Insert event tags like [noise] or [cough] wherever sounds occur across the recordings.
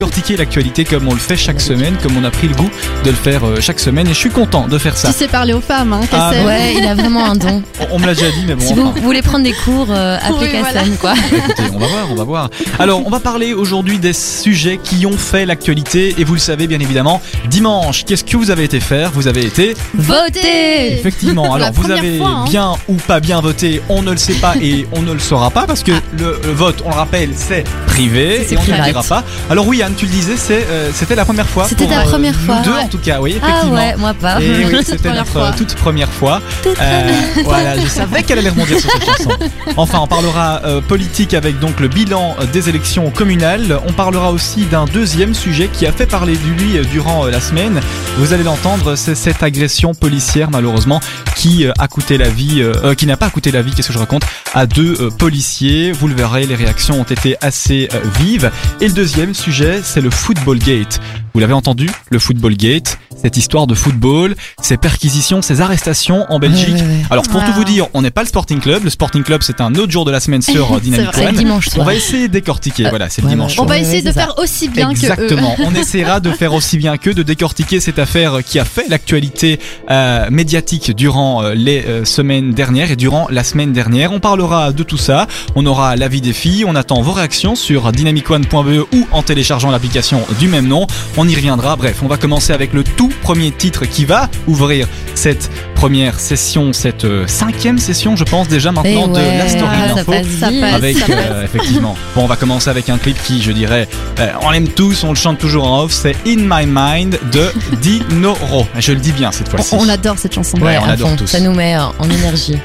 Cortiquer l'actualité comme on le fait chaque semaine, comme on a pris le goût de le faire euh, chaque semaine et je suis content de faire ça. Tu sais parler aux femmes, hein, Ah, Cassel. Ouais, il a vraiment un don. [laughs] On, on me l'a déjà dit mais bon. Si vous enfin. voulez prendre des cours, euh, appelez Oui, voilà. Quoi. [laughs] Écoutez, on va voir, on va voir. Alors, on va parler aujourd'hui des sujets qui ont fait l'actualité et vous le savez bien évidemment, dimanche, qu'est-ce que vous avez été faire? Vous avez été Votez effectivement. [laughs] La Alors, vous première avez fois, hein. bien ou pas bien voté, on ne le sait pas et on ne le saura pas parce que le, le vote, on le rappelle, c'est privé C'est et on ne le dira pas. Alors oui, Anne, tu le disais, c'est euh, c'était la première fois. C'était pour, ta euh, première nous fois. deux Ouais. en tout cas, oui, Ah effectivement. ouais, moi pas. Et oui, Toute [laughs] c'était première notre fois. toute première fois. Toute Euh, voilà, je savais qu'elle allait rebondir sur cette chanson. Enfin, on parlera euh, politique avec donc le bilan des élections communales. On parlera aussi d'un deuxième sujet qui a fait parler de lui durant la semaine. Vous allez l'entendre, c'est cette agression policière malheureusement qui a coûté la vie, qui n'a pas coûté la vie, qu'est-ce que je raconte, à deux policiers. Vous le verrez, les réactions ont été assez vives. Et le deuxième sujet, c'est le football gate. Vous l'avez entendu, le football gate, cette histoire de football, ces perquisitions, ces arrestations en Belgique. Ouais, ouais, ouais. Alors pour tout vous dire, on n'est pas le Sporting Club. Le Sporting Club, c'est un autre jour de la semaine sur euh, [laughs] Dynamic One. dimanche On va essayer de décortiquer. Euh, voilà, c'est le ouais, dimanche. On va essayer de ça. faire aussi bien Exactement. [laughs] On essaiera de faire aussi bien qu'eux, de décortiquer cette affaire qui a fait l'actualité euh, médiatique durant euh, les euh, semaines dernières et durant la semaine dernière. On parlera de tout ça. On aura l'avis des filles. On attend vos réactions sur dynamicone.be ou en téléchargeant l'application du même nom. On y reviendra. Bref, on va commencer avec le tout premier titre qui va ouvrir cette première session, cette euh, cinquième session, je pense déjà Eh maintenant de ouais, la story de vite. passe. avec euh, effectivement. [laughs] Bon, on va commencer avec un clip qui, je dirais, euh, on l'aime tous, on le chante toujours en off. C'est In My Mind de [laughs] Dinoro. Je le dis bien cette fois-ci. On, on adore cette chanson. Ouais, on adore fond. tous. Ça nous met en énergie.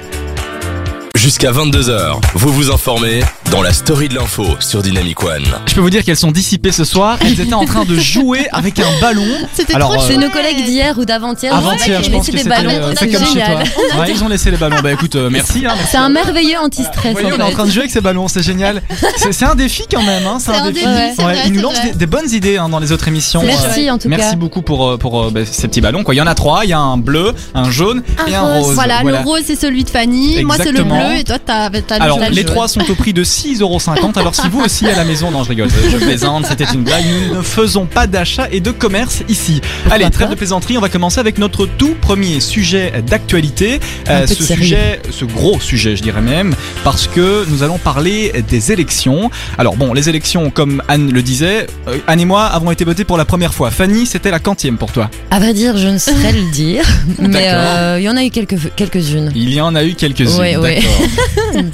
Jusqu'à 22h, vous vous informez dans la story de l'info sur Dynamic One. Je peux vous dire qu'elles sont dissipées ce soir. Elles étaient en train de [laughs] jouer avec un ballon. C'était trop euh, C'est nos collègues d'hier ou d'avant-hier. Avant-hier, je ont pense laissé que des ballons. euh, c'est comme chez toi. Ouais, ils ont laissé les ballons. Bah écoute, euh, merci. Hein, merci. C'est un merveilleux anti-stress en on est en train de jouer avec ces ballons, c'est génial. C'est un défi quand même. Hein, C'est un défi, Ouais. c'est vrai, ils nous lancent des, des bonnes idées hein, dans les autres émissions. Merci en tout Merci cas. beaucoup pour, pour euh, bah, ces petits ballons. Quoi. Il y en a trois. Il y a un bleu, un jaune et un rose. Voilà, le rose c'est celui de Fanny, moi c'est le bleu et toi t'as Alors, jaune. les trois sont au prix de 6,50€. Alors, si vous aussi à la maison, non, je rigole, je plaisante, c'était une blague. Nous ne faisons pas d'achat et de commerce ici. Allez, trêve de plaisanterie, on va commencer avec notre tout premier sujet d'actualité. Euh, ce sujet, ce gros sujet, je dirais même, parce que nous allons parler des élections. Alors, bon, les élections, comme Anne le disait, euh, Anne et moi avons été votés pour la première fois. Fanny, c'était la quantième pour toi. À vrai dire, je ne saurais le dire, [laughs] mais euh, il y en a eu quelques quelques-unes. Il y en a eu quelques-unes. Ouais.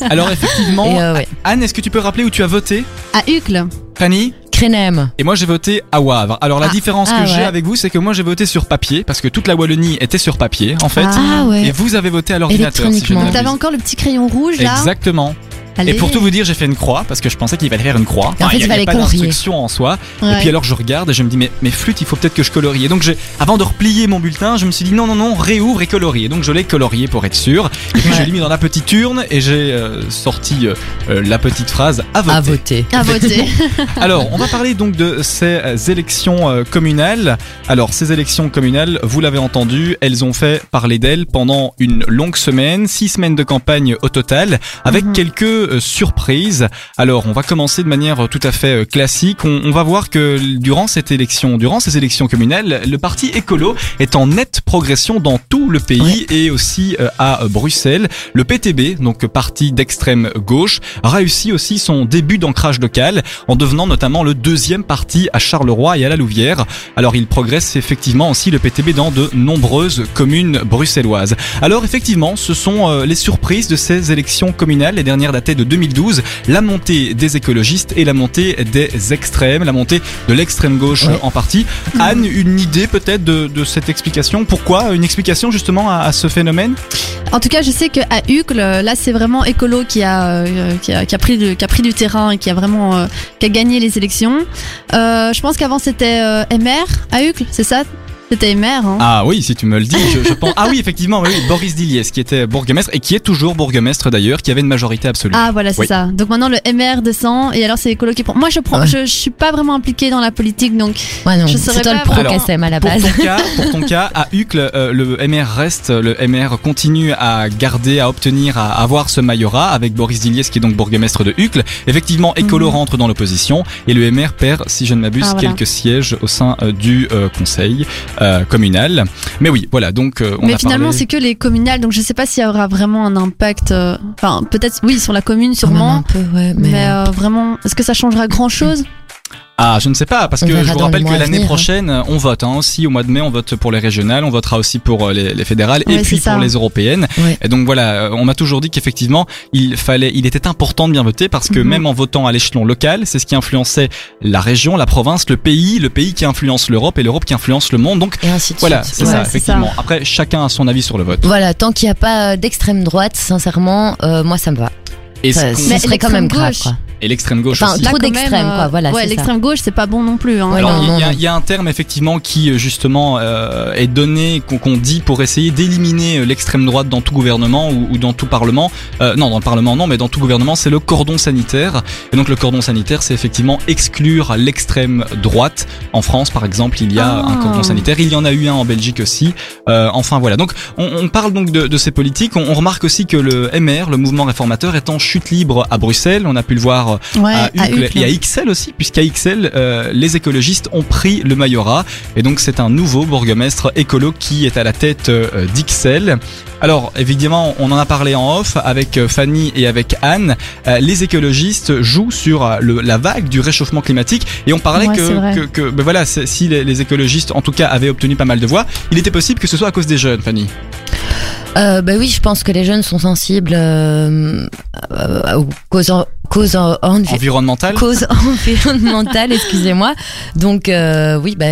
[laughs] Alors, effectivement, euh, ouais. Anne, est-ce que tu peux rappeler où tu as voté À Hucle. Fanny Crénem. Et moi j'ai voté à Wavre. Alors la Ah. différence que Ah, j'ai ouais. avec vous, c'est que moi j'ai voté sur papier parce que toute la Wallonie était sur papier en fait. Ah ouais. Et vous avez voté à l'ordinateur. Si. T'avais encore le petit crayon rouge là? Exactement. Allez. Et pour tout vous dire, j'ai fait une croix parce que je pensais qu'il fallait faire une croix. Et en fait, il y a, il pas d'instruction en soi. Et puis alors je regarde et je me dis mais mes flûtes, il faut peut-être que je colorie. Et donc j'ai, avant de replier mon bulletin, je me suis dit non non non, réouvre et colorie. Et donc je l'ai colorié pour être sûr. Et puis je l'ai mis dans la petite urne et j'ai euh, sorti euh, euh, la petite phrase à voter. À voter. À voter. [laughs] Alors, on va parler donc de ces élections euh, communales. Alors, ces élections communales, vous l'avez entendu, elles ont fait parler d'elles pendant une longue semaine, six semaines de campagne au total, avec Mhm. quelques euh, surprises. Alors, on va commencer de manière euh, tout à fait euh, classique. On, on va voir que durant cette élection, durant ces élections communales, le parti écolo est en nette progression dans tout le pays et aussi à Bruxelles. Le PTB, donc parti d'extrême gauche, a réussi aussi son début d'ancrage local en devenant notamment le deuxième parti à Charleroi et à la Louvière. Alors il progresse effectivement aussi le PTB dans de nombreuses communes bruxelloises. Alors effectivement, ce sont les surprises de ces élections communales, les dernières datées de 2012, la montée des écologistes et la montée des extrêmes, la montée de l'extrême gauche Ouais. en partie. Anne, une idée peut-être de, de cette explication? Pourquoi? Une explication justement à, à ce phénomène? En tout cas, je sais qu'à Hucle, là, c'est vraiment écolo qui a, euh, qui a, qui a pris du, qui a pris du terrain et qui a vraiment euh, qui a gagné les élections. Euh, je pense qu'avant c'était MR à Hucle, c'est ça? C'était maire. Hein. Ah oui, si tu me le dis, je, je pense. Ah oui, effectivement, oui, Boris Diliès, qui était bourgmestre et qui est toujours bourgmestre d'ailleurs, qui avait une majorité absolue. Ah voilà c'est Oui. ça. Donc maintenant le MR descend et alors c'est l'écolo qui prend. Moi je prends, Ouais. je, je suis pas vraiment impliquée dans la politique donc Ouais, non, Je saurais toi le pas pro. KSM à la Pour base. ton, cas, pour ton cas, à Uccle, euh, le MR reste, le MR continue à garder, à obtenir, à avoir ce majorat avec Boris Diliès qui est donc bourgmestre de Uccle. Effectivement, Écolo Mhm. rentre dans l'opposition et le MR perd, si je ne m'abuse, Ah, voilà. quelques sièges au sein euh, du euh, conseil euh, communal. Mais oui, voilà, donc euh, on mais a finalement parlé- c'est que les communales donc je sais pas s'il y aura vraiment un impact. euh, Enfin peut-être oui sur la commune sûrement. un peu, ouais, mais, Mais euh, vraiment, est-ce que ça changera grand chose Ah, je ne sais pas, parce On que je vous rappelle le que l'année hein. prochaine, on vote hein, aussi au mois de mai, on vote pour les régionales, on votera aussi pour euh, les, les fédérales et puis ça. pour les européennes. Ouais. Et donc voilà, euh, on m'a toujours dit qu'effectivement, il fallait, il était important de bien voter parce que Mhm. même en votant à l'échelon local, c'est ce qui influençait la région, la province, le pays, le pays qui influence l'Europe et l'Europe qui influence le monde. Donc Et ainsi de voilà, c'est Ouais, ça, effectivement. Après, chacun a son avis sur le vote. Voilà, tant qu'il n'y a pas euh, d'extrême droite, sincèrement, euh, moi ça me va. Et Ça, ce serait quand même grave, quoi. Et l'extrême gauche Enfin, aussi. Trop d'extrême, quoi, voilà, Ouais, l'extrême gauche, c'est pas bon non plus. Hein. Ouais, Alors, il y, il y a un terme effectivement qui euh, justement euh, est donné, qu'on qu'on dit pour essayer d'éliminer euh, l'extrême droite dans tout gouvernement ou, ou dans tout parlement. Euh, non, dans le parlement non, mais dans tout gouvernement, c'est le cordon sanitaire. Et donc le cordon sanitaire, c'est effectivement exclure l'extrême droite. En France, par exemple, il y a Ah. un cordon sanitaire. Il y en a eu un en Belgique aussi. Euh, enfin voilà. Donc on, on parle donc de, de ces politiques. On, on remarque aussi que le MR, le mouvement réformateur, est en chute libre à Bruxelles. On a pu le voir euh, Ouais, à à Uccle Uccle. et à XL aussi, puisqu'à XL, euh, les écologistes ont pris le majorat. Et donc c'est un nouveau bourgmestre écolo qui est à la tête euh, d'XL. Alors évidemment, on en a parlé en off avec Fanny et avec Anne. Euh, les écologistes jouent sur le- la vague du réchauffement climatique et on parlait Ouais, que, que, que ben voilà, si les, les écologistes en tout cas avaient obtenu pas mal de voix, il était possible que ce soit à cause des jeunes, Fanny. Euh, bah oui, je pense que les jeunes sont sensibles euh, euh, aux causes, en- causes en- envi- Environnemental. causes [laughs] environnementales, excusez-moi. Donc euh, oui, bah,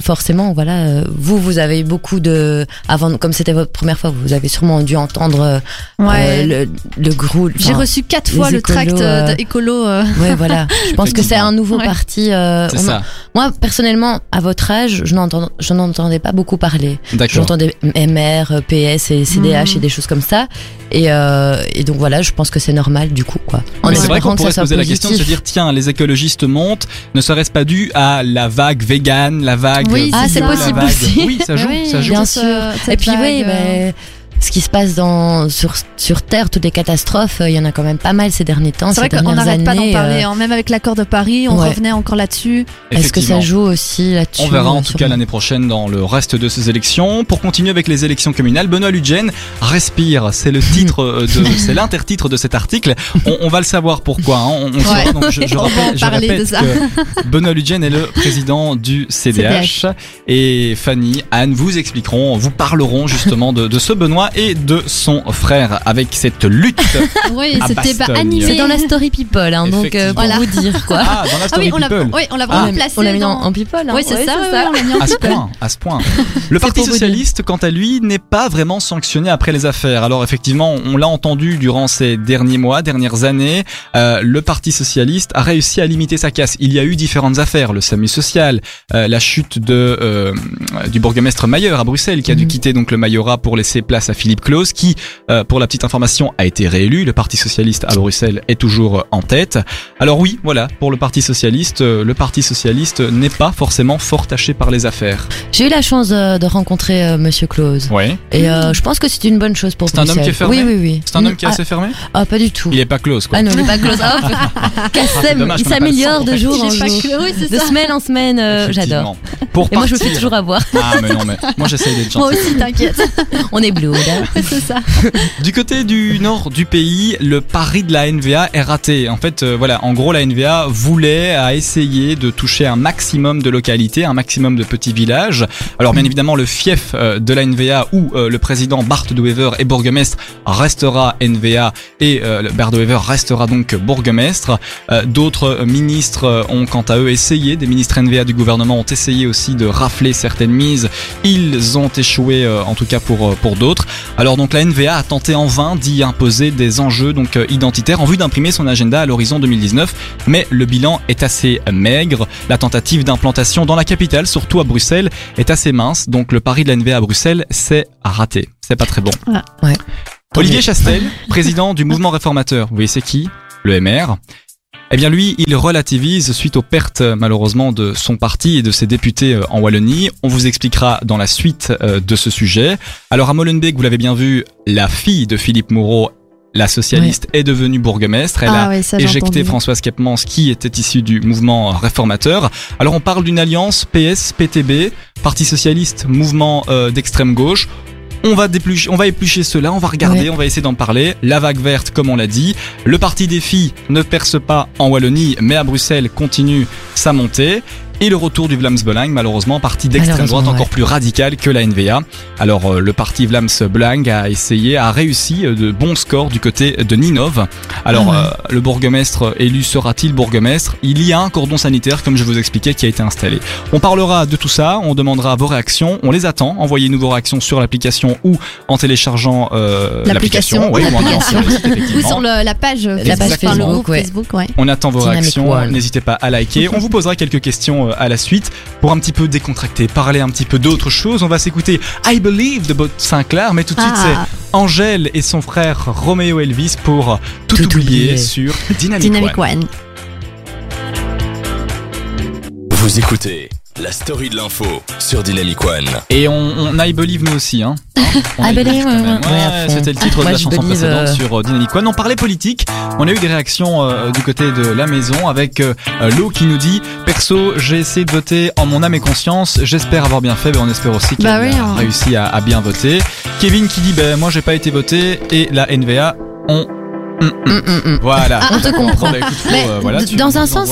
forcément, voilà. euh, Vous, vous avez beaucoup de, avant, comme c'était votre première fois, vous avez sûrement dû entendre euh, Ouais. euh, le, le gros. J'ai reçu quatre fois le écolos, tract euh, euh, écolo. euh. Ouais, voilà. [laughs] Je pense que c'est un nouveau Ouais. parti. euh, C'est on ça. Moi, personnellement, à votre âge, je n'entends- je n'entendais pas beaucoup parler. D'accord. J'entendais MR, PS et CDH et des choses comme ça. Et, euh, et donc voilà, je pense que c'est normal du coup quoi. En vrai qu'on pourrait se poser la question de se dire tiens les écologistes montent ne serait-ce pas dû à la vague vegan la vague Oui, Ah, c'est possible aussi. oui ça joue [laughs] ça joue Bien sûr. euh, Et puis oui, euh, mais ce qui se passe dans sur sur Terre, toutes les catastrophes, euh, il y en a quand même pas mal ces derniers temps. C'est vrai qu'on n'arrête pas d'en années, parler. euh, hein. Même avec l'accord de Paris, on Ouais. revenait encore là-dessus. Est-ce que ça joue aussi là-dessus On verra en euh, tout cas l'année prochaine dans le reste de ces élections. Pour continuer avec les élections communales, Benoît Ludgen respire. C'est le [laughs] titre euh, de, c'est l'intertitre de cet article. On, on va le savoir pourquoi. hein. On, on saura. Ouais. Donc je, je [laughs] On va en rappelle, je parler répète de ça. que [laughs] Benoît Ludgen est le président du CDH. Et Fanny, Anne vous expliqueront, vous parleront justement de, de ce Benoît et de son frère avec cette lutte. [laughs] Oui, c'était pas animé. C'est dans la story people, hein, donc euh, pour Effectivement. vous dire quoi. Ah, dans la Ah story oui, on l'a people. oui, on l'a Ah, vraiment on placé. l'a mis en, dans- en people. Hein. Oui, c'est Ouais, ça, ouais, ouais, on l'a mis en À ce people. point, à ce point. [laughs] Le Parti socialiste, quant à lui, n'est pas vraiment sanctionné après les affaires. Alors effectivement, on l'a entendu durant ces derniers mois, dernières années, euh, le Parti socialiste a réussi à limiter sa casse. Il y a eu différentes affaires, le SAMU social, euh, la chute de euh, du bourgmestre Mayer à Bruxelles, qui a dû Mhm. quitter donc le Mayorat pour laisser place à Philippe Claus, qui, euh, pour la petite information, a été réélu. Le Parti socialiste à Bruxelles est toujours en tête. Alors oui, voilà, pour le Parti socialiste, euh, le Parti socialiste n'est pas forcément fort taché par les affaires. J'ai eu la chance euh, de rencontrer euh, Monsieur Claus. Ouais. Et euh, je pense que c'est une bonne chose pour C'est un homme Bruxelles. qui est fermé Oui, oui, oui. C'est un homme qui est ah, assez fermé Ah, pas du tout. Il est pas close quoi. Ah non, il est pas [laughs] c'est Kassem, dommage il s'améliore de jour en jour. oui, De ça. semaine en semaine, euh, j'adore. Et moi, je me fais toujours avoir. Ah mais non mais moi j'essaye d'être Moi gentil. aussi, t'inquiète. [laughs] On est bleu, là. [laughs] c'est ça. [laughs] Du côté du nord du pays, le pari de la NVA est raté. En fait, euh, voilà, en gros, la NVA voulait, a essayé de toucher un maximum de localités, un maximum de petits villages. Alors, bien évidemment, le fief euh, de la NVA où euh, le président Bart de Wever est bourgmestre restera NVA et euh, Bart de Wever restera donc bourgmestre. D'autres ministres ont quant à eux essayé, des ministres NVA du gouvernement ont essayé aussi de rafler certaines mises. Ils ont échoué, euh, en tout cas pour, pour d'autres. Alors donc la NVA a tenté en vain d'y imposer des enjeux donc euh, identitaires en vue d'imprimer son agenda à l'horizon 2019, mais le bilan est assez maigre. La tentative d'implantation dans la capitale, surtout à Bruxelles, est assez mince. Donc le pari de la NVA à Bruxelles, c'est à rater. C'est pas très bon. Ouais. Olivier Chastel, président du mouvement réformateur. Vous voyez c'est qui? Le MR. Eh bien lui, il relativise suite aux pertes malheureusement de son parti et de ses députés euh, en Wallonie. On vous expliquera dans la suite euh, de ce sujet. Alors à Molenbeek, vous l'avez bien vu, la fille de Philippe Moreau, la socialiste, est devenue bourgmestre. Elle a Ah j'ai éjecté. Françoise Kepmans qui était issue du mouvement réformateur. Alors on parle d'une alliance PS-PTB, Parti socialiste, mouvement euh, d'extrême gauche. On va, déplucher, on va éplucher cela, on va regarder, Ouais. on va essayer d'en parler. La vague verte, comme on l'a dit. Le parti des filles ne perce pas en Wallonie, mais à Bruxelles continue sa montée. Et le retour du Vlaams Belang, malheureusement, parti d'extrême droite ouais. encore plus radical que la NVA. Alors euh, le parti Vlaams Belang a essayé, a réussi euh, de bons scores du côté de Ninov. Alors Ah euh, le bourgmestre élu sera-t-il bourgmestre? Il y a un cordon sanitaire, comme je vous expliquais, qui a été installé. On parlera de tout ça, on demandera vos réactions, on les attend. Envoyez-nous vos réactions sur l'application ou en téléchargeant euh, L'application. oui, ou en L'application. [laughs] sur le la page, La Facebook, page Facebook, ouais. Facebook, ouais. On attend vos Dynamic réactions, n'hésitez pas à liker. On vous posera quelques questions euh, à la suite pour un petit peu décontracter, parler un petit peu d'autres choses. On va s'écouter I Believe de Bob Sinclair, mais tout de suite c'est Ah, Angèle et son frère Roméo Elvis pour Tout, Tout oublier, oublier. sur [laughs] Dynamic, Dynamic One. One. Vous écoutez la story de l'info sur Dynamic One. Et on, on I Believe nous aussi, hein. [laughs] Hein I Believe, même. ouais, ouais, c'était le titre de Moi, la chanson believe, précédente euh, sur euh, Dynamic One. On parlait politique. On a eu des réactions euh, du côté de la maison avec euh, Lo qui nous dit Perso, j'ai essayé de voter en mon âme et conscience. J'espère avoir bien fait, mais on espère aussi qu'il Bah a oui, hein. réussi à, à bien voter. Kevin qui dit Ben moi j'ai pas été voté et la NVA on. Hum, hum, hum. Voilà. On te [laughs] comprend. Bah, écoute, Mais euh, voilà, dans un sens,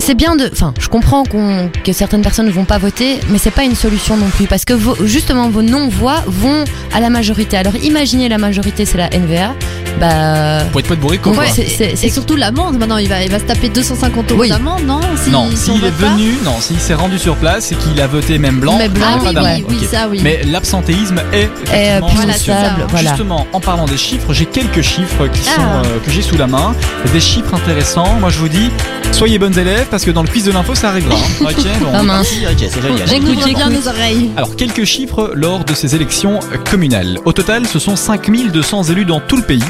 c'est bien de. Enfin, je comprends qu'on que certaines personnes ne vont pas voter, mais c'est pas une solution non plus parce que vos- justement vos non-voix vont à la majorité. Alors imaginez la majorité, c'est la NVA. Bah. Pour être pas de Ouais, quoi. c'est- Et surtout l'amende, maintenant il va, il va se taper 250 euros Oui. d'amende, non Si- Non, si on s'il est venu, non, s'il s'est rendu sur place et qu'il a voté même blanc, Mais blanc, Ah il y a oui, pas oui, ça oui. Mais l'absentéisme est effectivement Voilà, voilà. Justement, en parlant des chiffres, j'ai quelques chiffres qui sont Ah. euh, que j'ai sous la main, des chiffres intéressants. Moi, je vous dis, soyez bonnes élèves parce que dans le quiz de l'info, ça arrivera. hein. [laughs] ok, bon, Ah, mince. Ok, c'est génial. J'écoute, bien nos oreilles. Alors, quelques chiffres lors de ces élections communales. Au total, ce sont 5200 élus dans tout le pays,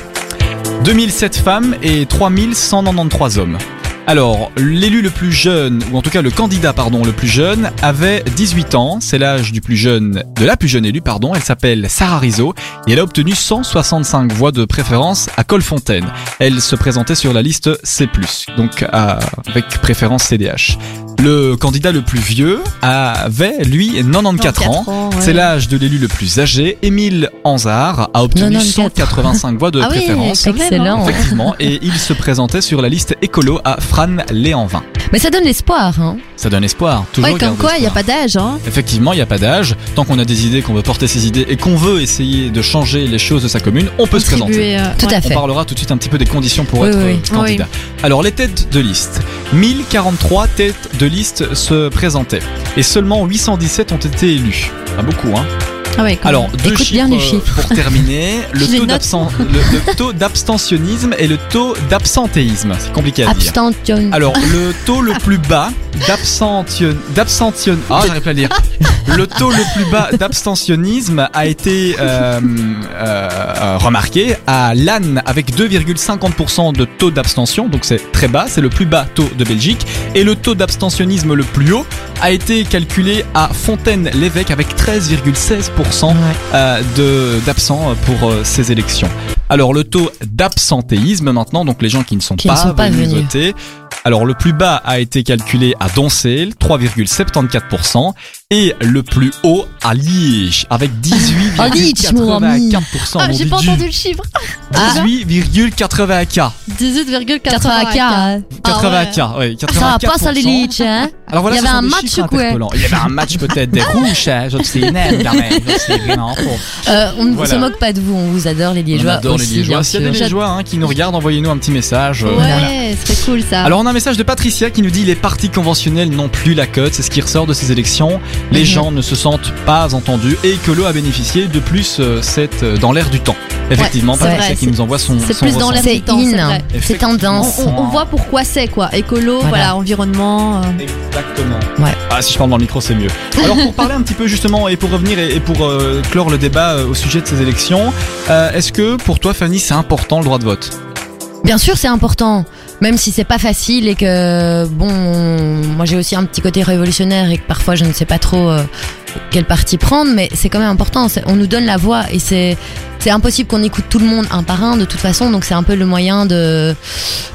2007 femmes et 3193 hommes. Alors, l'élu le plus jeune, ou en tout cas le candidat, pardon, le plus jeune, avait 18 ans. C'est l'âge du plus jeune, de la plus jeune élue, pardon. Elle s'appelle Sarah Rizzo et elle a obtenu 165 voix de préférence à Colfontaine. Elle se présentait sur la liste C+, donc avec préférence CDH. Le candidat le plus vieux avait, lui, 94 ans. ouais. C'est l'âge de l'élu le plus âgé. Émile Anzard a obtenu 94. 185 voix de Ah préférence. même, hein. Excellent. Effectivement, et il se présentait sur la liste écolo à Fran Léanvin. Mais ça donne l'espoir. Hein. Ça donne espoir, toujours Ouais, comme quoi, il n'y a pas d'âge, hein. Effectivement, il n'y a pas d'âge. Tant qu'on a des idées, qu'on veut porter ses idées et qu'on veut essayer de changer les choses de sa commune, on peut se présenter. Euh, Tout ouais. à On fait. parlera tout de suite un petit peu des conditions pour Oui, être oui, euh, oui. candidat. Alors les têtes de liste. 1043 têtes de liste se présentaient et seulement 817 ont été élus. Pas beaucoup, hein. Ah ouais, Alors, deux chiffres, bien les euh, chiffres. pour terminer. [laughs] Le taux, d'abstentionnisme et le taux d'absentéisme. C'est compliqué à dire. Abstention. Alors, le taux le plus bas d'abstention... d'abstention... Ah, j'arrive pas à le taux le plus bas d'abstentionnisme a été euh, euh, remarqué à Lannes avec 2,50% de taux d'abstention, donc c'est très bas, c'est le plus bas taux de Belgique. Et le taux d'abstentionnisme le plus haut a été calculé à Fontaine-l'Évêque avec 13,16% Euh, de d'absents pour euh, ces élections. Alors le taux d'absentéisme maintenant, donc les gens qui ne sont Qui ne pas, sont pas venus, venus. voter. Alors le plus bas a été calculé à Doncel, 3,74%, et le plus haut à Liège, avec [laughs] Ah, Liège, mon ami. 18,84%. Ah, mon j'ai pas entendu le chiffre. 18,84. 18,84. 84. 84, oui, 84%. Ça va pas ça les leads, hein Alors voilà, Il y avait un match ou quoi. Il y avait un match peut-être des [laughs] rouges, hein, je sais. Euh, On ne se moque pas de vous, on vous adore les On Liégeois adore les Liégeois. S'il y a des. Liégeois hein, qui nous regardent, envoyez-nous un petit message. euh. Ouais, c'est cool ça. Alors on a un message de Patricia qui nous dit les partis conventionnels n'ont plus la cote, c'est ce qui ressort de ces élections. Les gens ne se sentent pas entendus et Écolo a bénéficié de plus euh, cette, euh, dans l'air du temps. Effectivement, c'est Patricia vrai, qui c'est- nous envoie son c'est plus dans l'air. C'est temps, c'est c'est tendance. On, on voit pourquoi c'est quoi. Écolo, Voilà. voilà, environnement. euh. Exactement. Ouais. Ah, si je parle dans le micro, c'est mieux. [laughs] Alors, pour parler un petit peu justement et pour revenir et, et pour euh, clore le débat euh, au sujet de ces élections, euh, est-ce que pour toi, Fanny, c'est important le droit de vote? Bien sûr, c'est important. Même si c'est pas facile et que bon, moi j'ai aussi un petit côté révolutionnaire et que parfois je ne sais pas trop euh, quel parti prendre, mais c'est quand même important. On nous donne la voix et c'est c'est impossible qu'on écoute tout le monde un par un de toute façon. Donc c'est un peu le moyen de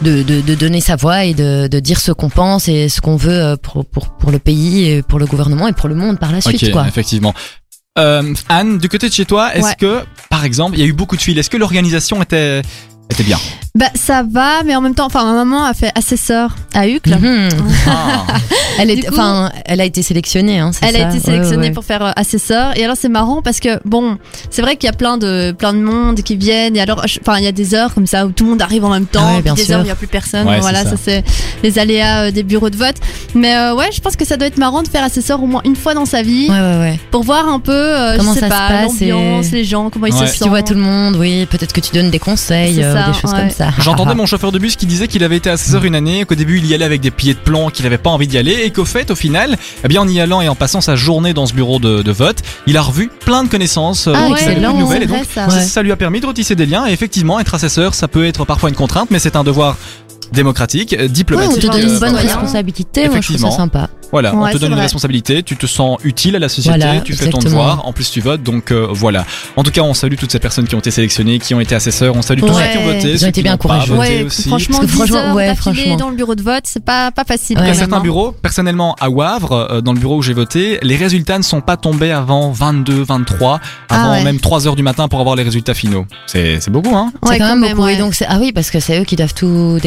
de, de, de donner sa voix et de, de dire ce qu'on pense et ce qu'on veut euh, pour, pour pour le pays et pour le gouvernement et pour le monde par la suite Ok, quoi. effectivement. Euh, Anne, du côté de chez toi, est-ce Ouais. que, par exemple, il y a eu beaucoup de fils Est-ce que l'organisation était était bien Bah ça va, mais en même temps, enfin ma maman a fait assesseur à Uccle. Mhm. Ah. [laughs] Elle Du est, coup- enfin, elle a été sélectionnée. Hein, c'est Elle a été Ouais, sélectionnée ouais, ouais. pour faire euh, assesseur. Et alors c'est marrant parce que bon, c'est vrai qu'il y a plein de plein de monde qui viennent. Et alors, je- enfin il y a des heures comme ça où tout le monde arrive en même temps. Ah ouais, puis bien des sûr. heures où il y a plus personne. Ouais, voilà, c'est ça, ça. c'est les aléas euh, des bureaux de vote. Mais euh, ouais, je pense que ça doit être marrant de faire assesseur au moins une fois dans sa vie Ouais, ouais, ouais. pour voir un peu, euh, Comment je sais ça se pas, passe et- l'ambiance, les gens, comment ils Ouais. se Puis sentent. Tu vois tout le monde, oui. Peut-être que tu donnes des conseils, C'est euh, ça, des choses ouais. comme ça. J'entendais mon chauffeur de bus qui disait qu'il avait été assesseur une année, qu'au début il y allait avec des pieds de plomb, qu'il avait pas envie d'y aller, et qu'au fait, au final, eh bien en y allant et en passant sa journée dans ce bureau de, de vote, il a revu plein de connaissances, euh, Ah, il de nouvelles, et donc ça. ça, Ouais. ça lui a permis de retisser des liens. Et effectivement, être assesseur, ça peut être parfois une contrainte, mais c'est un devoir démocratique, euh, Ouais, on diplomatique. te donne une bonne responsabilité, moi je trouve ça sympa. Voilà, on te donne une responsabilité, tu te sens utile à la société, Voilà, tu fais ton devoir, en plus tu votes, donc euh, voilà. En tout cas, on salue toutes ces personnes qui ont été sélectionnées, qui ont été assesseurs, on salue tous ceux qui ont voté, Ils ont été qui bien courageux. Ouais, aussi. franchement, Parce que 10 franchement, heures ouais, d'affilée franchement. dans le bureau de vote, c'est pas pas facile. Ouais. Il y a certains hein. bureaux, personnellement à Wavre, euh, dans le bureau où j'ai voté, les résultats ne sont pas tombés avant 22, 23, Ah avant ouais. même 3 heures du matin pour avoir les résultats finaux. C'est c'est beaucoup, hein C'est Ouais, quand même beaucoup. ouais. Et donc, c'est- ah oui, parce que c'est eux qui doivent tout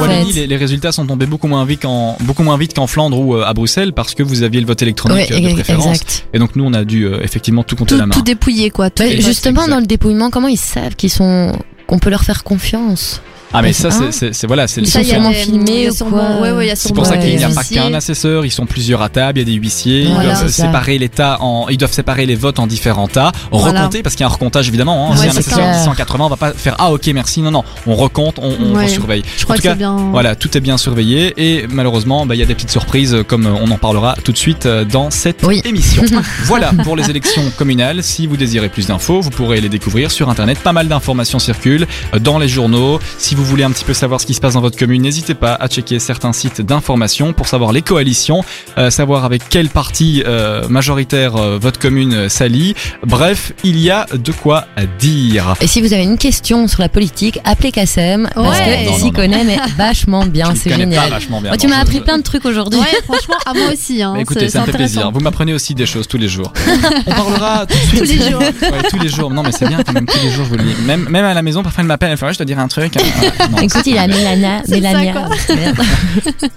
Wallonie, fait. les, résultats sont tombés beaucoup moins vite qu'en beaucoup moins vite qu'en Flandre ou à Bruxelles parce que vous aviez le vote électronique Ouais, euh, de préférence. exact. Et donc nous, on a dû euh, effectivement tout compter tout, la main. tout dépouillé quoi. Tout justement, exact. dans le dépouillement, comment ils savent qu'ils sont qu'on peut leur faire confiance? Ah mais ça, c'est- c'est- voilà, c'est sûrement a ou quoi ouais, ouais, il y a C'est pour ça qu'il n'y a pas qu'un assesseur, ils sont plusieurs à table, il y a des huissiers, ils doivent séparer les tas en, ils doivent séparer les votes en différents tas, Voilà. recompter parce qu'il y a un recomptage évidemment. Hein. Ouais, si un assesseur dit 180, on va pas faire ah ok merci, non non, on recompte, on, on Ouais. surveille. Je crois en que. Voilà, tout est bien surveillé et malheureusement, bah, il y a des petites surprises euh, comme euh, on en parlera tout de suite euh, dans cette Oui. émission. [laughs] voilà pour les élections communales. Si vous désirez plus d'infos, vous pourrez les découvrir sur internet. Pas mal d'informations circulent dans les journaux. Si vous voulez un petit peu savoir ce qui se passe dans votre commune, n'hésitez pas à checker certains sites d'information pour savoir les coalitions, euh, savoir avec quel parti euh, majoritaire euh, votre commune s'allie. Bref, il y a de quoi dire. Et si vous avez une question sur la politique, appelez Kassem parce Ouais. que Non, non, s'y non. connaît mais [laughs] vachement bien, c'est connais pas génial. vachement bien. Moi, tu non, m'as je- appris plein de trucs aujourd'hui. Ouais, franchement, à moi aussi. Hein, Mais écoutez, c'est- ça me c'est fait plaisir. intéressant. Vous m'apprenez aussi des choses tous les jours. [laughs] On parlera tout de suite. Tous les jours. Ouais, tous les jours. Non, mais c'est bien quand même tous les jours, je vous le dis. Même, même à la maison, parfois, elle m'appelle, elle fait, ouais, je dois dire un truc. Non, [laughs] Écoute, il a Mélania. [laughs]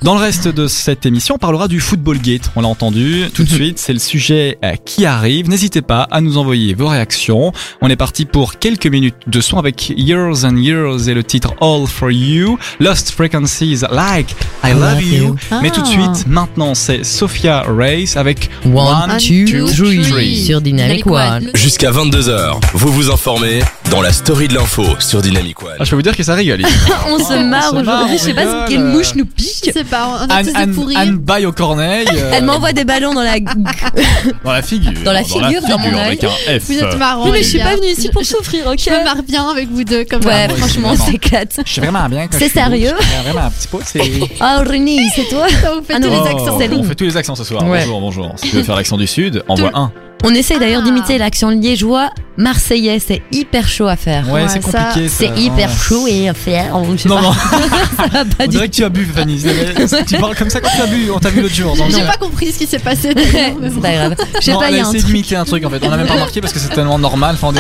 Dans le reste de cette émission, on parlera du Football Gate. On l'a entendu. Tout de suite, c'est le sujet euh, qui arrive. N'hésitez pas à nous envoyer vos réactions. On est parti pour quelques minutes de son avec Years and Years et le titre All for You. Lost Frequencies like I Love You. Mais tout de Ah. suite, maintenant, c'est Sophia Race avec One, two, two, three. three. Sur Dynamic One. One. Jusqu'à 22h, vous vous informez dans la story de l'info sur Dynamic One. Ah, je peux vous dire que ça rigole. ici. [laughs] On se Oh, on marre se marre, aujourd'hui. on Je sais pas quelle mouche nous Je pique. sais pas, on a Anne, tous des Anne, pourris. Anne baille aux corneilles. euh, Elle m'envoie des ballons dans la. [laughs] dans la figure. Dans la figure, dans mon œil. avec un F. Vous êtes marrants. Oui, mais je suis gars. pas venue ici pour Je- souffrir, ok Je me marre bien avec vous deux comme Ouais, franchement, vraiment. on s'éclate. Je suis vraiment bien. quand C'est je suis sérieux je suis vraiment un petit peu. C'est. [laughs] Oh, Rini, c'est toi ça. Vous faites Ah tous non. les accents. c'est on fait tous les accents ce soir. Ouais. Bonjour, bonjour. Si tu veux faire l'accent du sud, envoie un. On essaye d'ailleurs Ah. d'imiter l'accent liégeois marseillais. C'est hyper chaud à faire. Ouais, Ouais, c'est compliqué. C'est hyper Ouais. chaud et à faire. Je sais Non, pas. non, [laughs] ça va pas on du dirait que tu as bu, Fanny. Tu parles comme ça quand tu as bu. On t'a vu l'autre jour. J'ai pas compris ce qui s'est passé. C'est [laughs] pas grave. Je sais non, pas, elle il y a a un d'imiter un truc en fait. On n'a même pas remarqué parce que c'est tellement normal. Enfin,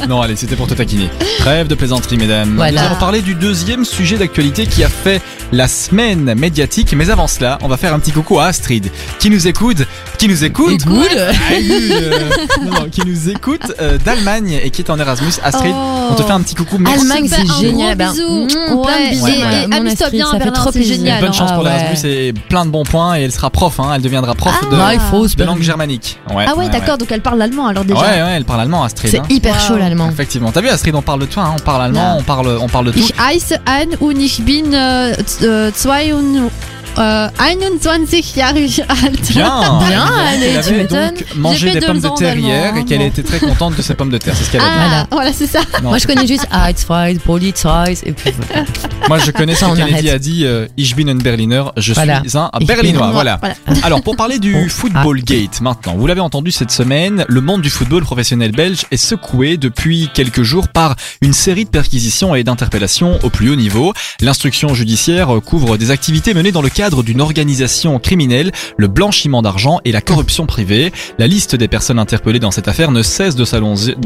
on [laughs] non, allez, c'était pour te taquiner. Trêve de plaisanterie, mesdames. Voilà. Nous allons parler du deuxième sujet d'actualité qui a fait la semaine médiatique. Mais avant cela, on va faire un petit coucou à Astrid qui nous écoute, qui nous écoute, Écoute. Cool. euh, [laughs] qui nous écoute euh, d'Allemagne et qui est en Erasmus. Astrid, Oh. on te fait un petit coucou. Merci. Allemagne, c'est génial. Ben, bisou. mmh, plein de Ouais, bisous, et- mon- et amuse-toi bien, ça Berlin, c'est génial. Bonne chance Ah pour ouais. l'Erasmus et plein de bons points et elle sera prof. Hein, elle deviendra prof de, Ah, il faut de langue germanique. Ouais, Ah ouais, d'accord, donc elle parle l'allemand alors déjà. Ouais, ouais, elle parle allemand, Astrid. C'est hein. hyper Wow. chaud l'allemand. Effectivement. T'as vu Astrid, on parle de toi, hein, on parle allemand, on parle, on parle de tout. Ich heiße Anne und ich bin äh, äh, zwei und, äh, 21 Jahre [laughs] alt. Bien. Bien, Elle allez, tu avait m'étonnes. donc mangé J'ai fait des pommes de ans terre d'allemand, hier et qu'elle bon. était très contente de ces pommes de terre. C'est ce qu'elle a dit. Ah, Voilà. voilà, c'est ça. Non. Moi, je connais juste Eisfrei, Polizei, et puis voilà. [laughs] Moi, je connais ce Ça, on Kennedy arrête. a dit. euh, ich bin ein Berliner. Je Voilà. suis un Ich bin- Berlinois. Voilà. Voilà. Alors, pour parler du Oh. Football Gate maintenant, vous l'avez entendu cette semaine, le monde du football professionnel belge est secoué depuis quelques jours par une série de perquisitions et d'interpellations au plus haut niveau. L'instruction judiciaire euh, couvre des activités menées dans le cadre d'une organisation criminelle, le blanchiment d'argent et la corruption privée. La liste des personnes interpellées dans cette affaire ne cesse de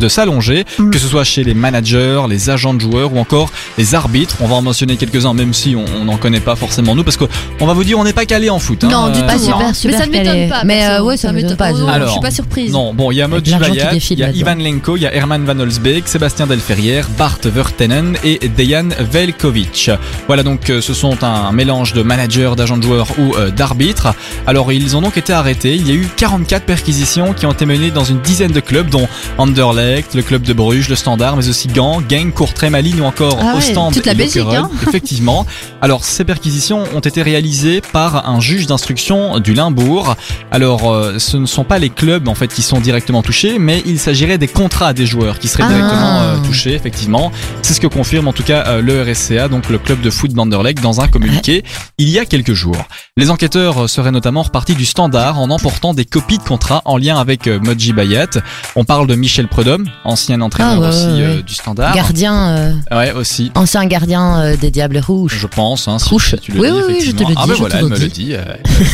s'allonger, Mm. que ce soit chez les managers, les agents de joueurs ou encore les arbitres. On va en mentionner quelques-uns, même si on n'en connaît pas forcément nous, parce que on va vous dire, on n'est pas calé en foot. hein. Non, du Euh, tout. Pas hein. super, Mais super ça ne m'étonne pas. Mais, euh, ouais, ça m'étonne pas, Oh, je- Alors, je suis pas surprise. Non, bon, il y a Moji Bayat, il y a. Ivan Lenko, il y a Herman Van Olsbeek, Sébastien Delferrière, Bart Vertenen et Dejan Velkovic. Voilà donc, euh, ce sont un mélange de managers, d'agents de joueurs ou euh, d'arbitres. Alors, ils ont donc été arrêtés. Il y a eu 44 perquisitions qui ont été menées dans une dizaine de clubs, dont Anderlecht, le club de Bruges, le Standard, mais aussi Gand, Genk, Courtrai, Malines ou encore Ah ouais, Ostende toute la Belgique, hein. Effectivement. Alors, ces perquisitions ont été réalisées par un juge d'instruction du Limbourg. Alors, euh, ce ne sont pas les clubs en fait qui sont directement touchés, mais il s'agirait des contrats des joueurs qui seraient Ah. directement euh, touchés. Effectivement, c'est ce que confirme en tout cas euh, le RSCA, donc le club de foot d'Anderlecht, dans un communiqué il y a quelques jours. Les enquêteurs seraient notamment repartis du Standard en emportant des copies de contrats en lien avec euh, Modji Bayat. On parle de Michel Prudhomme, ancien entraîneur Ah ouais, aussi ouais, euh, ouais. du Standard. Gardien, euh, Ouais, aussi. ancien gardien des Diables Rouges. Je pense, hein, si, Rouge. tu le Oui, dis, oui, oui, je te le Ah dis, ben je voilà, elle le me le dit. euh,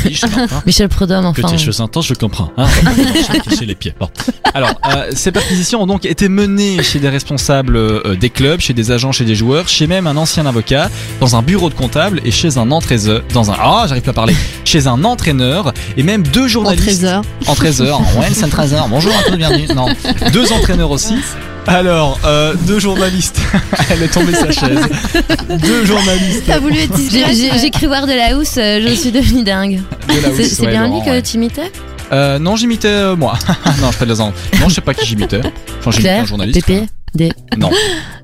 me. [laughs] Michel Prudhomme, Que enfin. tes cheveux intenses, je comprends. Hein, [laughs] [laughs] caché les pieds. Bon. Alors, euh, ces perquisitions ont donc été menées chez des responsables des clubs, chez des agents, chez des joueurs, chez même un ancien avocat, dans un bureau de comptable et chez un entraîneur, dans un ah, j'arrive plus à parler, chez un entraîneur et même deux En journalistes. trésor. En trésor. Ouais, c'est un trésor. Bonjour à tous, bienvenue. Non, deux entraîneurs aussi. Alors, euh, deux journalistes. [laughs] Elle est tombée de sa chaise. Deux journalistes. T'as voulu être J'ai- cru voir de la housse, euh, je suis devenue dingue. De la C'est housse, c'est ouais, bien Laurent, lui que ouais. tu imitais Euh, non, j'imitais euh, moi. [laughs] non, je fais de la Non, je sais pas qui j'imitais. Enfin, j'imitais un journaliste. Pépé, des. Non.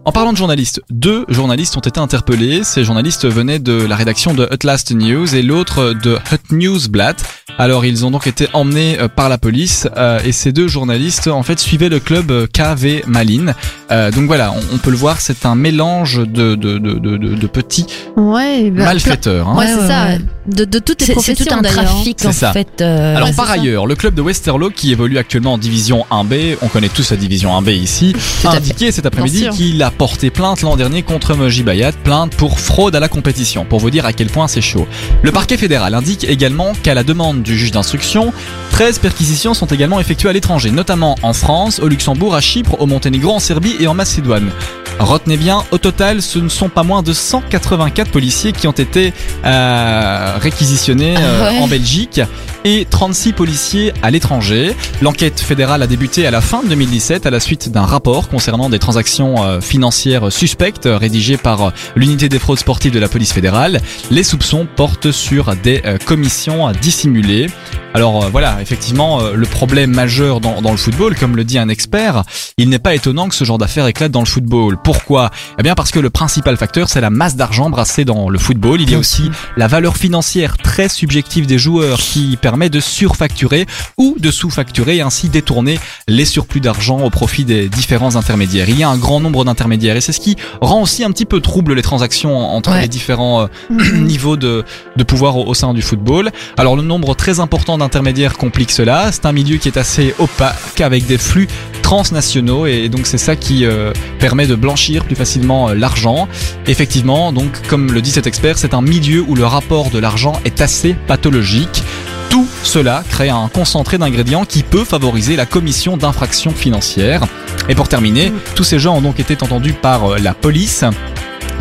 En parlant de journalistes, deux journalistes ont été interpellés. Ces journalistes venaient de la rédaction de Hot Last News et l'autre de Hot Newsblatt. Alors ils ont donc été emmenés euh, par la police euh, et ces deux journalistes en fait suivaient le club euh, KV Malines. Euh, donc voilà, on, on peut le voir, c'est un mélange de, de, de, de, de- de petits Ouais, bah, malfaiteurs. hein. Ouais, c'est ça. De, de toutes les C'est c'est professions tout un trafic C'est en ça. fait. euh, Alors Ouais, par ça. ailleurs, le club de Westerlo qui évolue actuellement en division 1B, on connaît tous la division 1B ici, Tout indiqué cet après-midi qu'il a porté plainte l'an dernier contre Moji Bayat, plainte pour fraude à la compétition, pour vous dire à quel point c'est chaud. Le parquet fédéral indique également qu'à la demande du juge d'instruction, 13 perquisitions sont également effectuées à l'étranger, notamment en France, au Luxembourg, à Chypre, au Monténégro, en Serbie et en Macédoine. Retenez bien, au total, ce ne sont pas moins de 184 policiers qui ont été euh, réquisitionnés euh, Ah ouais. en Belgique et 36 policiers à l'étranger. L'enquête fédérale a débuté à la fin de 2017 à la suite d'un rapport concernant des transactions euh, financières suspectes euh, rédigé par euh, l'unité des fraudes sportives de la police fédérale. Les soupçons portent sur des euh, commissions dissimulées. Alors euh, voilà, effectivement, euh, le problème majeur dans, dans le football, comme le dit un expert, il n'est pas étonnant que ce genre d'affaires éclate dans le football. Pourquoi Eh bien parce que le principal facteur, c'est la masse d'argent brassée dans le football. Il y a aussi la valeur financière très subjective des joueurs qui permet de surfacturer ou de sous-facturer et ainsi détourner les surplus d'argent au profit des différents intermédiaires. Il y a un grand nombre d'intermédiaires et c'est ce qui rend aussi un petit peu trouble les transactions entre Ouais. les différents euh, Mhm. niveau de, de pouvoir au, au sein du football. Alors le nombre très important d'intermédiaires complique cela. C'est un milieu qui est assez opaque avec des flux transnationaux et donc c'est ça qui euh, permet de blanchir plus facilement euh, l'argent. Effectivement, donc comme le dit cet expert, c'est un milieu où le rapport de l'argent est assez pathologique. Tout cela crée un concentré d'ingrédients qui peut favoriser la commission d'infractions financières. Et pour terminer, tous ces gens ont donc été entendus par euh, la police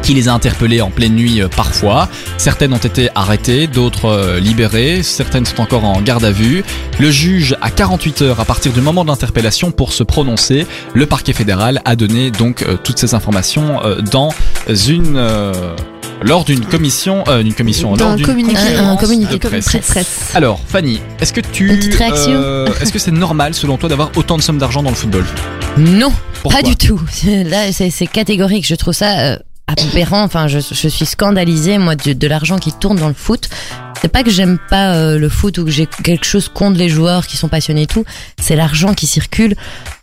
qui les a interpellés en pleine nuit euh, parfois. Certaines ont été arrêtées, d'autres euh, libérées, certaines sont encore en garde à vue. Le juge a 48 heures à partir du moment de l'interpellation pour se prononcer. Le parquet fédéral a donné donc euh, toutes ces informations euh, dans une euh, lors d'une commission euh, d'une commission lors d'une communiqué. Un- un communiqué, de presse. Alors Fanny, est-ce que tu Une petite réaction euh, est-ce que c'est normal selon toi d'avoir autant de sommes d'argent dans le football? Non, Pourquoi? pas du tout. [laughs] Là, c'est c'est catégorique. Je trouve ça euh, aberrant. Enfin, je, je suis scandalisée, moi, de, de l'argent qui tourne dans le foot. C'est pas que j'aime pas euh, le foot ou que j'ai quelque chose contre les joueurs qui sont passionnés et tout. C'est l'argent qui circule.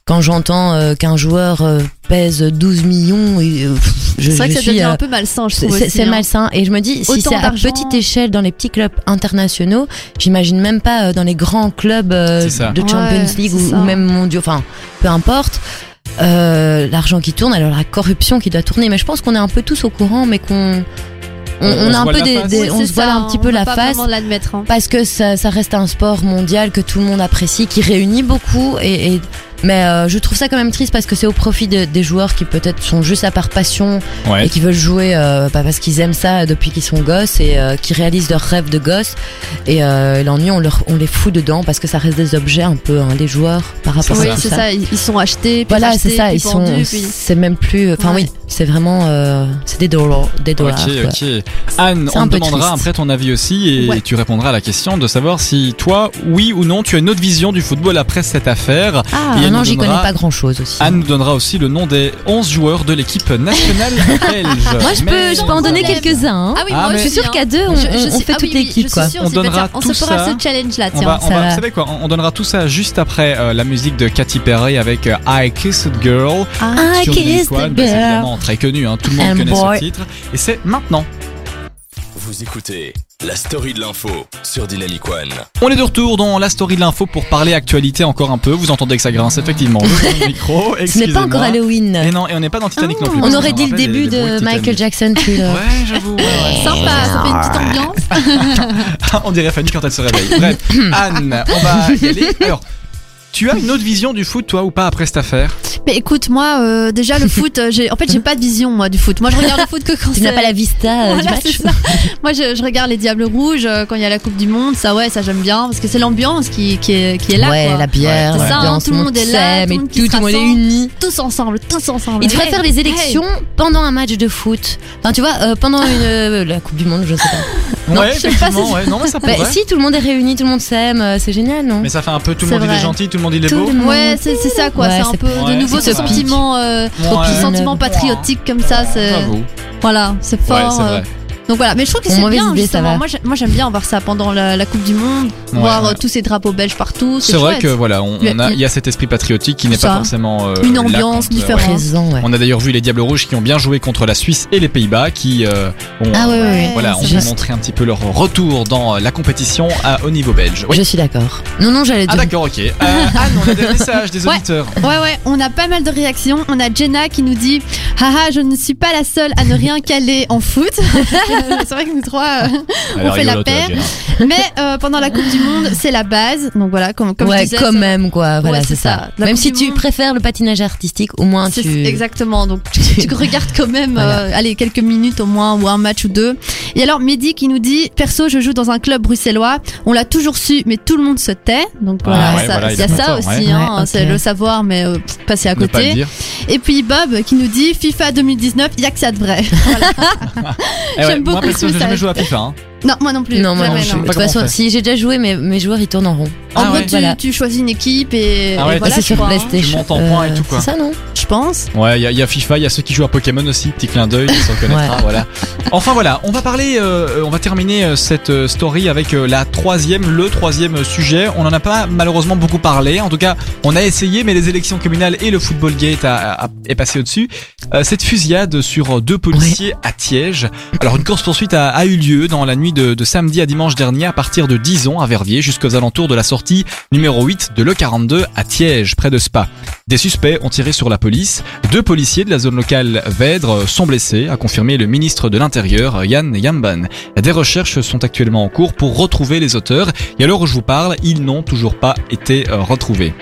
Quand j'entends euh, qu'un joueur euh, pèse 12 millions, et, euh, C'est vrai je que ça suis, devient euh, un peu malsain, je c'est trouve. c'est- hein. malsain. Et je me dis, si Autant c'est à petite échelle dans les petits clubs internationaux, j'imagine même pas euh, dans les grands clubs euh, de Champions Ouais, League ou, ou même mondiaux, enfin, peu importe. Euh, l'argent qui tourne, alors la corruption qui doit tourner. Mais je pense qu'on est un peu tous au courant, mais qu'on on, On- a un peu la des, face. des- Oui, on se ça, un petit peu la face hein. parce que ça, ça reste un sport mondial que tout le monde apprécie, qui réunit beaucoup. Et, et- mais euh, je trouve ça quand même triste parce que c'est au profit de- des joueurs qui peut-être sont juste à par passion Ouais. et qui veulent jouer euh, bah, parce qu'ils aiment ça depuis qu'ils sont gosses et euh, qui réalisent leurs rêves de gosses. Et euh, l'ennui, on, leur, on les fout dedans parce que ça reste des objets un peu, hein, les joueurs, par rapport Oui, à tout c'est ça. ça. Ils ils sont achetés. puis Voilà, rachetés, c'est ça. puis Ils sont, vendus, puis- c'est même plus. Enfin Ouais. oui, c'est vraiment, euh, c'est des dollars, des dollars. Ok, quoi. ok. Anne, C'est on un te peu demandera triste. après ton avis aussi et Ouais. tu répondras à la question de savoir si toi, oui ou non, tu as une autre vision du football après cette affaire. Ah nous j'y connais pas grand chose aussi. Anne nous donnera aussi le nom des 11 joueurs de l'équipe nationale [laughs] belge. Moi, je peux, je peux en donner quelques-uns. hein. Ah oui, Ah, moi Je suis sûre qu'à deux, on, Je- je on- on sais- fait ah toute oui, l'équipe, On donnera tiens, On tout se fera ça. ce challenge-là, On tiens. va, on ça va- va. vous savez quoi, on on donnera tout ça juste après euh, la musique de Katy Perry avec euh, I Kissed Girl. I sur Dynamic kissed a One, bah, c'est girl. évidemment très connu, hein, tout le monde And connaît boy. ce titre. Et c'est maintenant. Vous écoutez la story de l'info sur Dynamic One. On est de retour dans la story de l'info pour parler actualité encore un peu. Vous entendez que ça grince effectivement le micro. [laughs] Ce n'est pas encore Halloween. Et non, et on n'est pas dans Titanic non plus. On aurait dit le début de Michael Titanic. Jackson thriller. Ouais, j'avoue. ouais, ouais. [laughs] Sympa, ça fait une petite ambiance. [laughs] on dirait Fanny quand elle se réveille. Bref, [clears throat] Anne, on va y aller. Alors, tu as une autre vision du foot, toi, ou pas, après cette affaire? Mais écoute, moi, euh, déjà le [laughs] foot, euh, j'ai, en fait, j'ai pas de vision moi du foot. Moi, je regarde le foot que quand Tu n'as pas la vista euh, du Voilà, match. c'est ça. Moi, je, je regarde les Diables Rouges euh, quand il y a la Coupe du Monde. Ça, ouais, ça j'aime bien parce que c'est l'ambiance qui, qui est, qui est là. ouais, quoi. la bière, C'est ça, hein, tout le monde est là, tout le monde qui tout, se tout le monde est uni. Tous ensemble, tous ensemble. Ils devraient Hey, faire les hey. élections pendant un match de foot. Enfin, tu vois, pendant une, la Coupe du Monde, je sais pas. [laughs] Non, Ouais, je sais pas ouais. Non, mais ça [laughs] Bah, si tout le monde est réuni, tout le monde s'aime, euh, c'est génial, non? Mais ça fait un peu tout le monde il est gentil, tout le monde il est Tout beau. Ouais, c'est, ça quoi. Ouais, c'est un peu Ouais, de nouveau ce sentiment, euh, sentiment patriotique comme ça. Voilà, c'est Ouais, fort. Donc voilà, mais je trouve que c'est bien idée, ça justement. va. Moi, j'ai- moi j'aime bien voir ça pendant la, la Coupe du Monde, Ouais, voir ouais. euh, tous ces drapeaux belges partout. C'est vrai que voilà, on, Il y a- on a, il y a cet esprit patriotique qui n'est Ça. pas forcément euh, Une ambiance euh, différente. Ouais. On a d'ailleurs vu les Diables Rouges qui ont bien joué contre la Suisse et les Pays-Bas qui euh, ont, Ah ouais, ouais, ouais. voilà, ont c'est juste. montré un petit peu leur retour dans la compétition à, au niveau belge. Oui. Je suis d'accord. Non, non, j'allais Ah dire. d'accord, ok. Euh, Anne, on a des [laughs] messages des Ouais. auditeurs. Ouais, ouais, on a pas mal de réactions. On a Jenna qui nous dit Haha, je ne suis pas la seule à ne rien caler en foot. [laughs] c'est vrai que nous trois, euh, on fait la paire. Mais euh, pendant la Coupe du Monde, c'est la base. Donc voilà, comme, comme je ouais, disais, quand même, quoi. Voilà, Ouais, c'est c'est ça. Même si tu Monde- préfères le patinage artistique, au moins C'est tu. exactement. Donc [laughs] tu, tu regardes quand même, Voilà. euh, allez, quelques minutes au moins ou un match ou deux. Et alors Mehdi qui nous dit perso, je joue dans un club bruxellois. On l'a toujours su, mais tout le monde se tait. Donc Ah voilà, ouais, ça- voilà, il y a ça aussi. Hein. C'est le savoir, mais euh, passer à côté. Et puis Bob qui nous dit FIFA 2019, il y a que ça de vrai. [laughs] Eh J'aime beaucoup perso, ce j'ai jamais joué à FIFA. hein. Non, moi non plus. Non, moi non, jamais, sais De toute on façon, si j'ai déjà joué, mes, mes joueurs ils tournent en rond. En Ah gros, ouais, tu, voilà. tu choisis une équipe et, Ah ouais, et voilà, c'est je sur crois, hein, PlayStation. Tu montes en points et tout, quoi. C'est ça, non je pense. Ouais, il y, a- il y a FIFA, il y a ceux qui jouent à Pokémon aussi, petit clin d'œil, ils s'en connaîtra, Ouais. voilà. Enfin voilà, on va parler, euh, on va terminer euh, cette euh, story avec euh, la troisième, le troisième sujet. On en a pas malheureusement beaucoup parlé, en tout cas, on a essayé, mais les élections communales et le football gate a, a- est passé au-dessus. Euh, cette fusillade sur deux policiers à Tiège. Alors une course poursuite a, a eu lieu dans la nuit de, samedi à dimanche dernier à partir de Dison à Verviers jusqu'aux alentours de la sortie numéro 8 de l'E42 à Tiège, près de Spa. Des suspects ont tiré sur la police. Deux policiers de la zone locale Vèdre sont blessés, a confirmé le ministre de l'Intérieur, Yann Yamban. Des recherches sont actuellement en cours pour retrouver les auteurs. Et à l'heure où je vous parle, ils n'ont toujours pas été euh, retrouvés.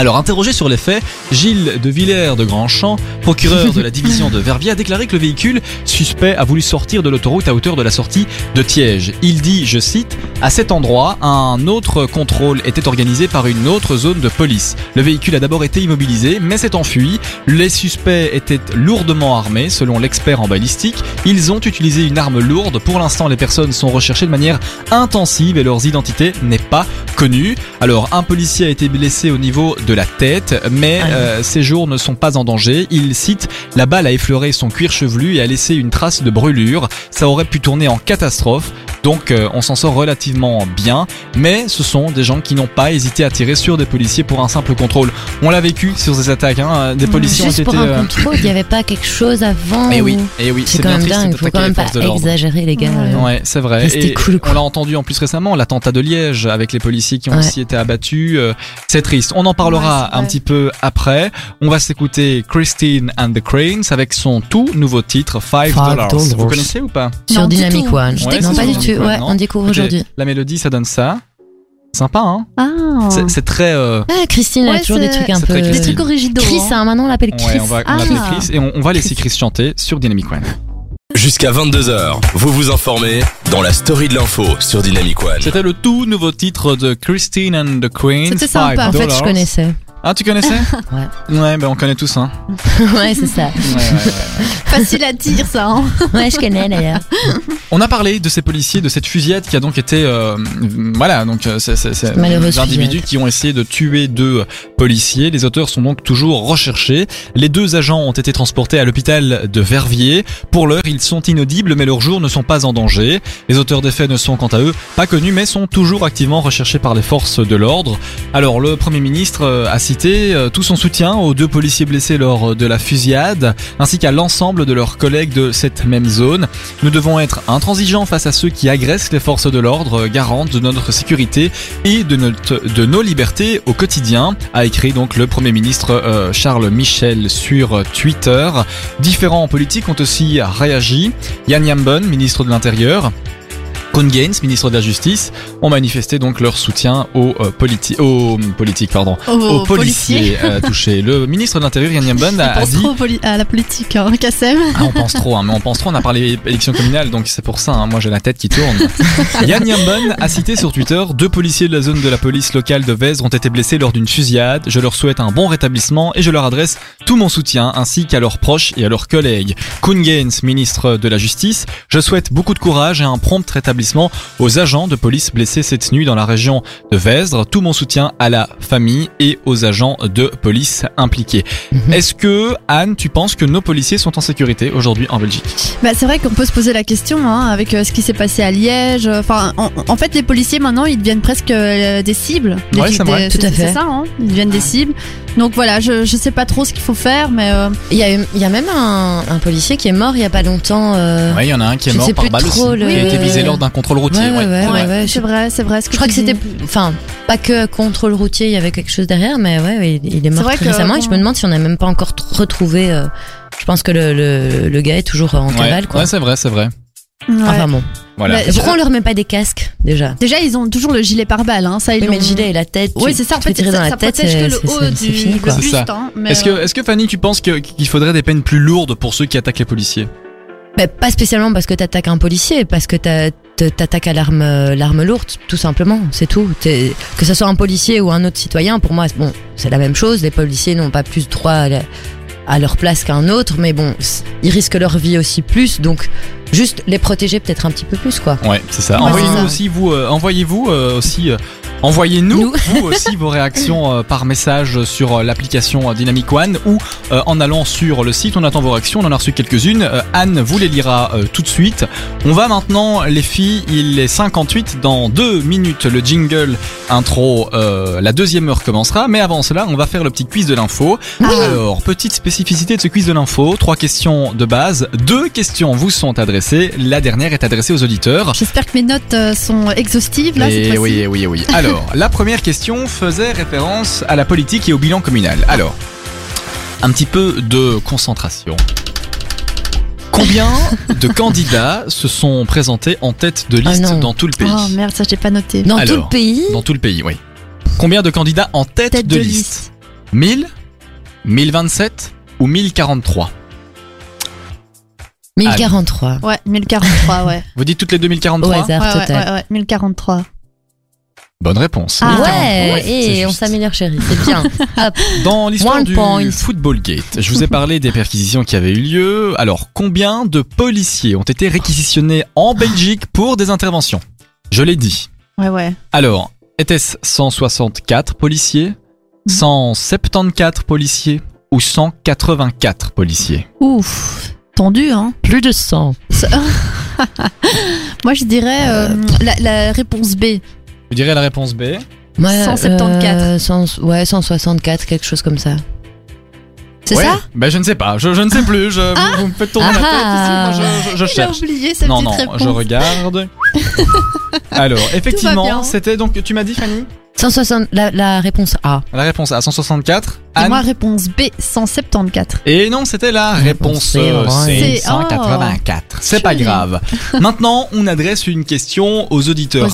Alors, interrogé sur les faits, Gilles de Villers de Grandchamp, procureur de la division de Verviers, a déclaré que le véhicule suspect a voulu sortir de l'autoroute à hauteur de la sortie de Tiège. Il dit, je cite, à cet endroit, un autre contrôle était organisé par une autre zone de police. Le véhicule a d'abord été immobilisé, mais s'est enfui. Les suspects étaient lourdement armés, selon l'expert en balistique. Ils ont utilisé une arme lourde. Pour l'instant, les personnes sont recherchées de manière intensive et leurs identités n'est pas connue. Alors, un policier a été blessé au niveau de la tête, mais euh, ses jours ne sont pas en danger. Il cite La balle a effleuré son cuir chevelu et a laissé une trace de brûlure. Ça aurait pu tourner en catastrophe. Donc euh, on s'en sort relativement bien, mais ce sont des gens qui n'ont pas hésité à tirer sur des policiers pour un simple contrôle. On l'a vécu sur ces attaques, hein. des policiers Juste ont pour été... un euh, contrôle, il n'y avait pas quelque chose avant Et oui, ou- et oui, C'est quand bien même triste dingue, de faut quand même pas de exagérer les gars. Ouais. euh. Ouais, c'est vrai. Et cool, on l'a entendu en plus récemment, l'attentat de Liège avec les policiers qui ont Ouais. aussi été abattus. c'est triste. On en parlera Ouais, c'est un petit peu après. On va s'écouter Christine and the Cranes avec son tout nouveau titre 5 dollars. dollars. Vous connaissez ou pas? Sur Dynamic. One. Je Ouais, non, pas du tout. Ouais, on découvre aujourd'hui. La mélodie, ça donne ça. Sympa, hein Ah. C'est- très. euh, Ah, Christine a Ouais, toujours des trucs un peu. Des trucs originaux. Chris, hein. hein, maintenant on l'appelle Chris. Ouais, on va, on Ah. l'appelle Chris et on, on va laisser Chris chanter sur Dynamic One. Jusqu'à 22h, vous vous informez dans la story de l'info sur Dynamic One. C'était le tout nouveau titre de Christine and the Queens. C'était sympa. En fait, je connaissais. Ah, tu connaissais [laughs] Ouais. Ouais, ben on connaît tous, hein. [laughs] ouais, c'est ça. Ouais, ouais, ouais. Facile à dire, ça. hein. [laughs] Ouais, je connais d'ailleurs. On a parlé de ces policiers, de cette fusillade qui a donc été, euh, voilà, donc euh, c'est des individus qui ont essayé de tuer deux policiers. Les auteurs sont donc toujours recherchés. Les deux agents ont été transportés à l'hôpital de Verviers. Pour l'heure, ils sont inaudibles, mais leurs jours ne sont pas en danger. Les auteurs des faits ne sont quant à eux pas connus, mais sont toujours activement recherchés par les forces de l'ordre. Alors, le Premier ministre euh, a euh, tout son soutien aux deux policiers blessés lors de la fusillade, ainsi qu'à l'ensemble de leurs collègues de cette même zone. Nous devons être intransigeants face à ceux qui agressent les forces de l'ordre, euh, garantes de notre sécurité et de, nos libertés au quotidien, a écrit donc le Premier ministre euh, Charles Michel sur euh, Twitter. Différents politiques ont aussi réagi. Yann Yambon, ministre de l'Intérieur, Kuhn Gaines, ministre de la Justice, ont manifesté donc leur soutien aux, euh, politi- aux politiques, pardon, Aux, aux policiers euh, touchés. Le ministre de l'Intérieur, Yann Yambon, [laughs] a, pense dit trop au poli- à la politique, hein, Kassem. ah, on pense trop, hein, mais on pense trop. On a parlé élections communales, donc c'est pour ça. hein, moi, j'ai la tête qui tourne. [laughs] Yann Yambon a cité sur Twitter deux policiers de la zone de la police locale de Vèzre ont été blessés lors d'une fusillade. Je leur souhaite un bon rétablissement et je leur adresse tout mon soutien, ainsi qu'à leurs proches et à leurs collègues. Kuhn Gaines, ministre de la Justice, je souhaite beaucoup de courage et un prompt rétablissement aux agents de police blessés cette nuit dans la région de Vèzre. Tout mon soutien à la famille et aux agents de police impliqués. Mhm. Est-ce que, Anne, tu penses que nos policiers sont en sécurité aujourd'hui en Belgique? Bah, c'est vrai qu'on peut se poser la question hein, avec euh, ce qui s'est passé à Liège. Enfin, en, en fait, les policiers maintenant, ils deviennent presque euh, des cibles. Des- Ouais, c'est vrai. des- Tout à fait. C'est ça, hein, ils deviennent des cibles. Donc voilà, je, je sais pas trop ce qu'il faut faire, mais euh, Il y a, il y a même un, un policier qui est mort il y a pas longtemps. euh, Ouais, il y en a un qui est je mort par balle aussi, le- qui a été visé lors d'un contrôle routier. Ouais, ouais, ouais, c'est ouais, c'est vrai, c'est vrai. Ce que Je crois que c'était, enfin, pas que contrôle routier, il y avait quelque chose derrière, mais ouais, il est mort vrai très que, récemment. Et je me demande si on n'a même pas encore retrouvé. euh, je pense que le, le, le gars est toujours en Ouais, cavale, quoi. ouais, c'est vrai, c'est vrai. Ouais. Enfin bon. Voilà. Bah, pourquoi on leur met pas des casques déjà? Déjà, ils ont toujours le gilet pare-balles, hein, ça ils Oui, mais le gilet et la tête. Oui, c'est ça. En fait, ça, dans la ça tête, protège que c'est- le haut du fini, quoi. C'est buste. ça. hein, Est-ce que, euh, est-ce que Fanny, tu penses que- qu'il faudrait des peines plus lourdes pour ceux qui attaquent les policiers? Mais pas spécialement parce que t'attaques un policier, parce que t'as- t'attaques à l'arme, euh, l'arme lourde, tout simplement. C'est tout. T'es- Que ce soit un policier ou un autre citoyen, pour moi, c'est- bon, c'est la même chose. Les policiers n'ont pas plus droit à, la- à leur place qu'un autre, mais bon, ils risquent leur vie aussi plus, donc juste les protéger peut-être un petit peu plus, quoi. Ouais, c'est ça. Ouais, Envoyez-nous c'est ça. aussi vous, euh, envoyez-vous euh, aussi, euh, envoyez-nous Nous. vous aussi vos réactions euh, par message sur euh, l'application euh, Dynamic One ou en allant sur le site. On attend vos réactions. On en a reçu quelques-unes. Anne vous les lira tout de suite. On va maintenant, les filles. Il est 58 dans deux minutes. Le jingle intro, euh, la deuxième heure commencera. Mais avant cela, on va faire le petit quiz de l'info. Alors, petite spécificité de ce quiz de l'info. Trois questions de base. Deux questions vous sont adressées. La dernière est adressée aux auditeurs. J'espère que mes notes sont exhaustives là cette Et fois-ci. oui, eh oui, eh oui. Alors, la première question faisait référence à la politique et au bilan communal. Alors, un petit peu de concentration. Combien de [laughs] candidats se sont présentés en tête de liste Ah non. dans tout le pays Oh merde, ça j'ai pas noté. Dans tout Alors, le pays, Dans tout le pays, oui. Combien de candidats en tête, Tête de, de liste, liste. 1000, 1027 ou 1043 1043. Ouais, 1043, ouais. Vous dites toutes les 2043 Au hasard Ouais, ouais, total. ouais, ouais, 1043. Bonne réponse. Ah 1043, ouais, et on s'améliore chérie, c'est bien. [laughs] Hop. Dans l'histoire du point. Football Gate, je vous ai parlé des perquisitions qui avaient eu lieu. Alors, combien de policiers ont été réquisitionnés en Belgique pour des interventions? Je l'ai dit. Ouais, ouais. Alors, était-ce 164 policiers, 174 policiers ou 184 policiers? Ouf. Tendu, hein. Plus de 100. [laughs] Moi, je dirais euh, la, la réponse B. Vous direz la réponse B. Ouais, 174. euh, 100 ouais, 164, quelque chose comme ça. C'est Ouais. ça? Ben je ne sais pas, je, je ne sais plus, je, vous, vous me faites tourner la tête Ah. ici, moi je, je- a cherche. oublié sa Non, petite non, réponse. je regarde. [laughs] Alors, bien. effectivement, c'était donc, tu m'as dit Fanny? 160, la, la réponse A. La réponse A, 164. Et Anne? moi, réponse B, 174. Et non, c'était la réponse euh. C, 184. C'est pas grave. [laughs] Maintenant, on adresse une question aux auditeurs.